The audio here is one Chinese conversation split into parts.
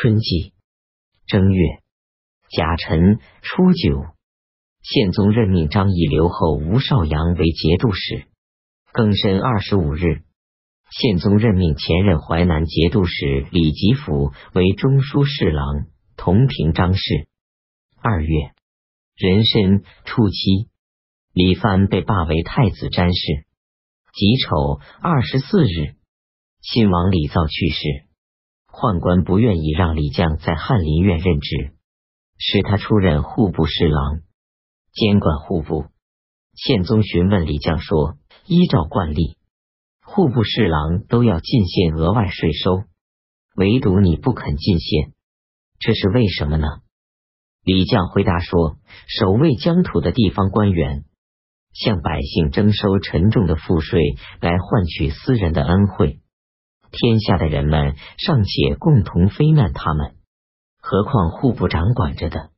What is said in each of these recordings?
春季正月甲辰初九，宪宗任命张毅留后吴少阳为节度使。庚申二十五日，宪宗任命前任淮南节度使李吉甫为中书侍郎，同平章事。二月壬申初七，李藩被罢为太子詹事。己丑二十四日，亲王李造去世。宦官不愿意让李绛在翰林院任职，使他出任户部侍郎，监管户部。宪宗询问李绛说：“依照惯例，户部侍郎都要进献额外税收，唯独你不肯进献，这是为什么呢？”李绛回答说：“守卫疆土的地方官员，向百姓征收沉重的赋税，来换取私人的恩惠。”天下的人们尚且共同非难他们，何况户部长管着的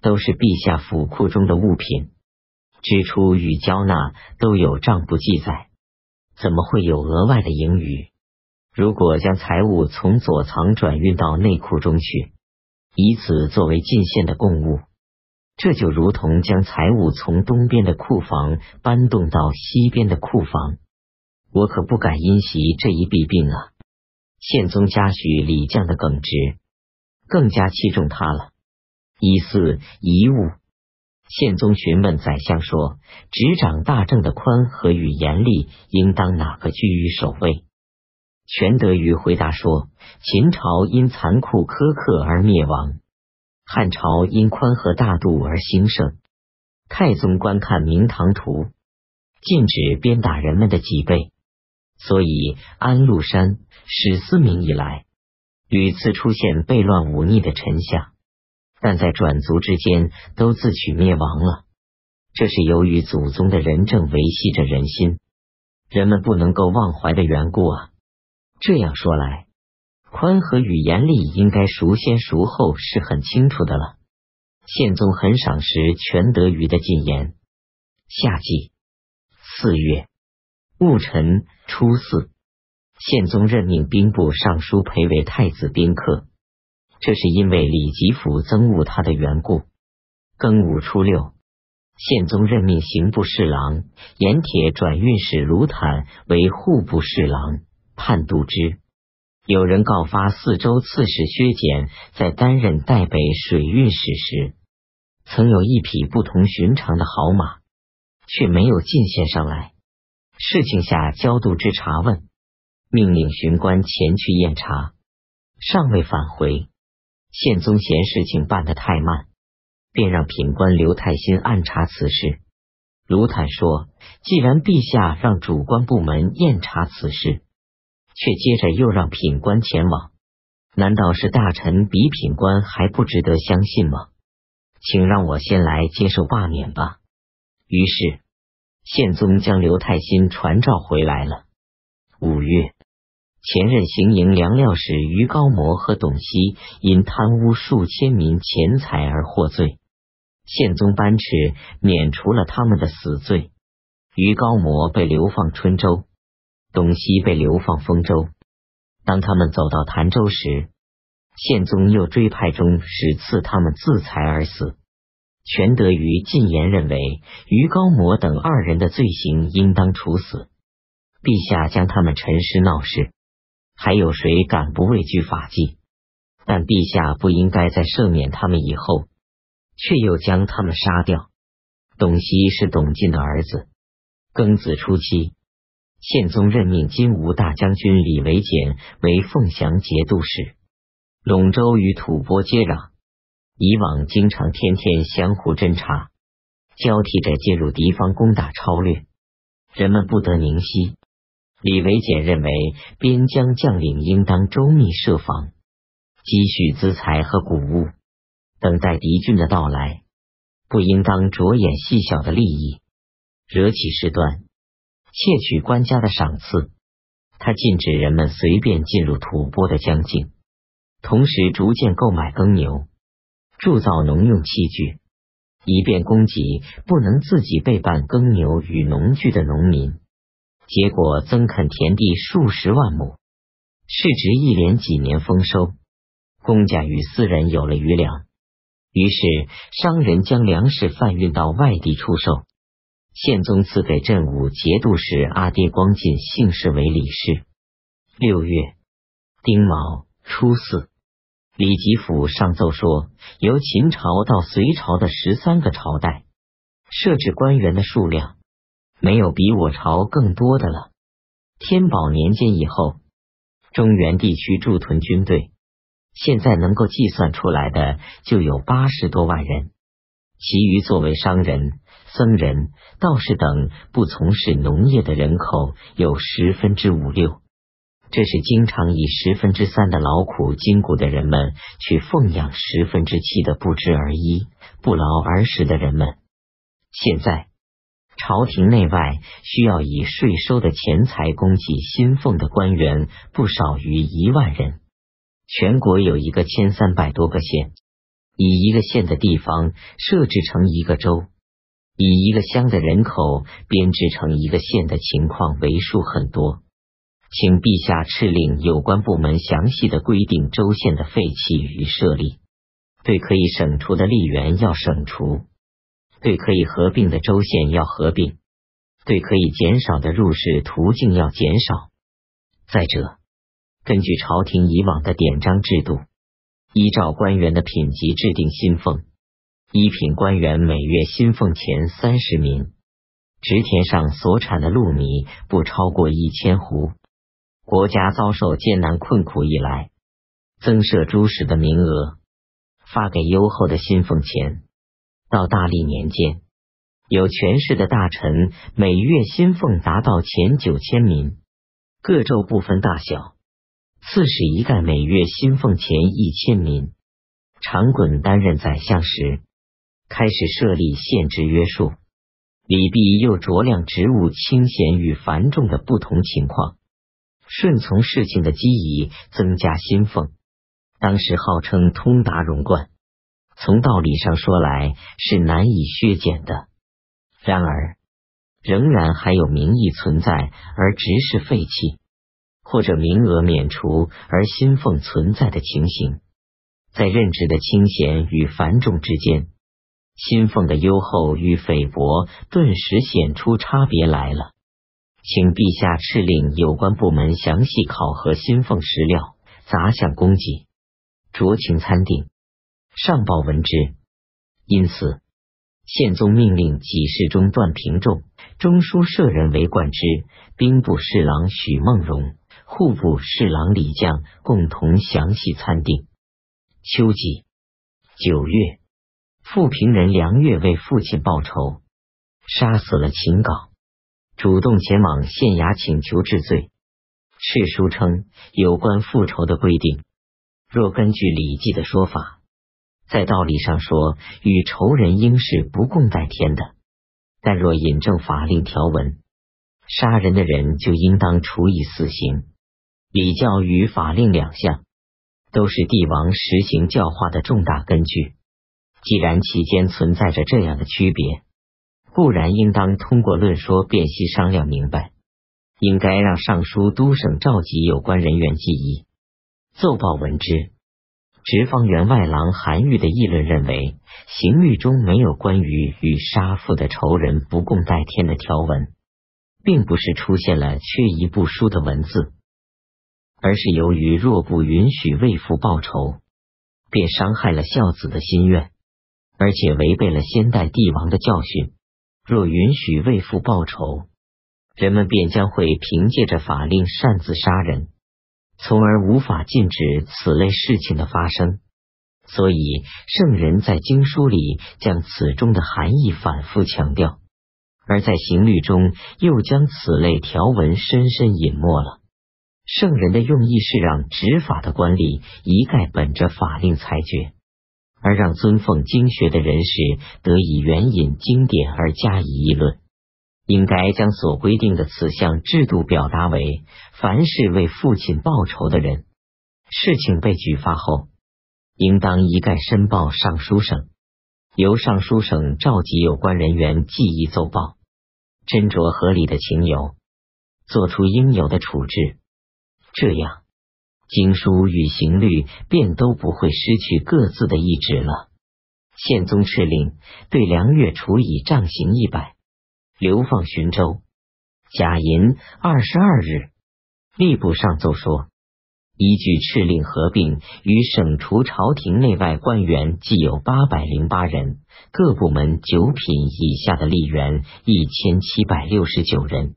都是陛下府库中的物品，支出与交纳都有账簿记载，怎么会有额外的盈余？如果将财物从左藏转运到内库中去，以此作为进献的贡物，这就如同将财物从东边的库房搬动到西边的库房。我可不敢因袭这一弊病啊！宪宗嘉许李绛的耿直，更加器重他了。一四遗物，宪宗询问宰相说：“执掌大政的宽和与严厉，应当哪个居于首位？”全德瑜回答说：“秦朝因残酷苛刻而灭亡，汉朝因宽和大度而兴盛。太宗观看《明堂图》，禁止鞭打人们的脊背。”所以，安禄山、史思明以来，屡次出现悖乱忤逆的臣下，但在转族之间都自取灭亡了。这是由于祖宗的仁政维系着人心，人们不能够忘怀的缘故啊。这样说来，宽和与严厉应该孰先孰后是很清楚的了。宪宗很赏识全德瑜的进言。夏季四月。戊辰初四，宪宗任命兵部尚书裴为太子宾客，这是因为李吉甫憎恶他的缘故。庚午初六，宪宗任命刑部侍郎盐铁转运使卢坦为户部侍郎，判度之。有人告发四州刺史薛简在担任代北水运使时，曾有一匹不同寻常的好马，却没有进献上来。事情下交度之查问，命令巡官前去验查，尚未返回。宪宗嫌事情办得太慢，便让品官刘太新暗查此事。卢坦说：“既然陛下让主官部门验查此事，却接着又让品官前往，难道是大臣比品官还不值得相信吗？请让我先来接受罢免吧。”于是。宪宗将刘太新传召回来了。五月，前任行营粮料使于高模和董熙因贪污数千民钱财而获罪，宪宗颁敕免除了他们的死罪。于高模被流放春州，董熙被流放丰州。当他们走到潭州时，宪宗又追派中使赐他们自裁而死。全德于进言认为，于高摩等二人的罪行应当处死。陛下将他们沉尸闹事，还有谁敢不畏惧法纪？但陛下不应该在赦免他们以后，却又将他们杀掉。董熙是董进的儿子。庚子初期，宪宗任命金吾大将军李维简为凤翔节度使。陇州与吐蕃接壤。以往经常天天相互侦查，交替着介入敌方攻打超掠，人们不得宁息。李维简认为，边疆将领应当周密设防，积蓄资财和谷物，等待敌军的到来，不应当着眼细小的利益，惹起事端，窃取官家的赏赐。他禁止人们随便进入吐蕃的疆境，同时逐渐购买耕牛。铸造农用器具，以便供给不能自己备办耕牛与农具的农民。结果增垦田地数十万亩，市值一连几年丰收。公家与私人有了余粮，于是商人将粮食贩运到外地出售。宪宗赐给镇武节度使阿爹光进姓氏为理事。六月丁卯初四，李吉甫上奏说，由秦朝到隋朝的十三个朝代，设置官员的数量没有比我朝更多的了。天宝年间以后，中原地区驻屯军队，现在能够计算出来的就有八十多万人，其余作为商人。僧人、道士等不从事农业的人口有十分之五六，这是经常以十分之三的劳苦筋骨的人们去奉养十分之七的不知而一、不劳而食的人们。现在朝廷内外需要以税收的钱财供给薪俸的官员不少于一万人，全国有一个千三百多个县，以一个县的地方设置成一个州。以一个乡的人口编制成一个县的情况为数很多，请陛下敕令有关部门详细的规定州县的废弃与设立，对可以省除的吏员要省除，对可以合并的州县要合并，对可以减少的入仕途径要减少。再者，根据朝廷以往的典章制度，依照官员的品级制定薪俸。一品官员每月薪俸钱三十民，植田上所产的禄米不超过一千斛。国家遭受艰难困苦以来，增设诸使的名额，发给优厚的薪俸钱。到大历年间，有权势的大臣每月薪俸达到前九千民，各州不分大小。刺史一概每月薪俸钱一千民。长衮担任宰相时。开始设立限制约束，李泌又酌量职务清闲与繁重的不同情况，顺从事情的机宜，增加薪俸。当时号称通达融贯，从道理上说来是难以削减的。然而，仍然还有名义存在而职事废弃，或者名额免除而薪俸存在的情形，在任职的清闲与繁重之间。薪俸的优厚与菲薄，顿时显出差别来了。请陛下敕令有关部门详细考核新俸实料、杂项供给，酌情参定，上报闻之。因此，宪宗命令给事中段平仲、中书舍人为冠之，兵部侍郎许孟荣、户部侍郎李将共同详细参定。秋季九月。富平人梁月为父亲报仇，杀死了秦稿，主动前往县衙请求治罪。敕书称，有关复仇的规定，若根据《礼记》的说法，在道理上说，与仇人应是不共戴天的；但若引证法令条文，杀人的人就应当处以死刑。礼教与法令两项，都是帝王实行教化的重大根据。既然其间存在着这样的区别，固然应当通过论说辨析商量明白。应该让尚书都省召集有关人员记忆，奏报闻之。直方员外郎韩愈的议论认为，刑律中没有关于与杀父的仇人不共戴天的条文，并不是出现了缺一不书的文字，而是由于若不允许为父报仇，便伤害了孝子的心愿。而且违背了先代帝王的教训。若允许为父报仇，人们便将会凭借着法令擅自杀人，从而无法禁止此类事情的发生。所以圣人在经书里将此中的含义反复强调，而在刑律中又将此类条文深深隐没了。圣人的用意是让执法的官吏一概本着法令裁决。而让尊奉经学的人士得以援引经典而加以议论，应该将所规定的此项制度表达为：凡是为父亲报仇的人，事情被举发后，应当一概申报尚书省，由尚书省召集有关人员记忆奏报，斟酌合理的情由，做出应有的处置。这样。经书与刑律便都不会失去各自的意志了。宪宗敕令对梁月处以杖刑一百，流放寻州。甲寅二十二日，吏部上奏说，依据敕令合并与省除朝廷内外官员，计有八百零八人，各部门九品以下的吏员一千七百六十九人。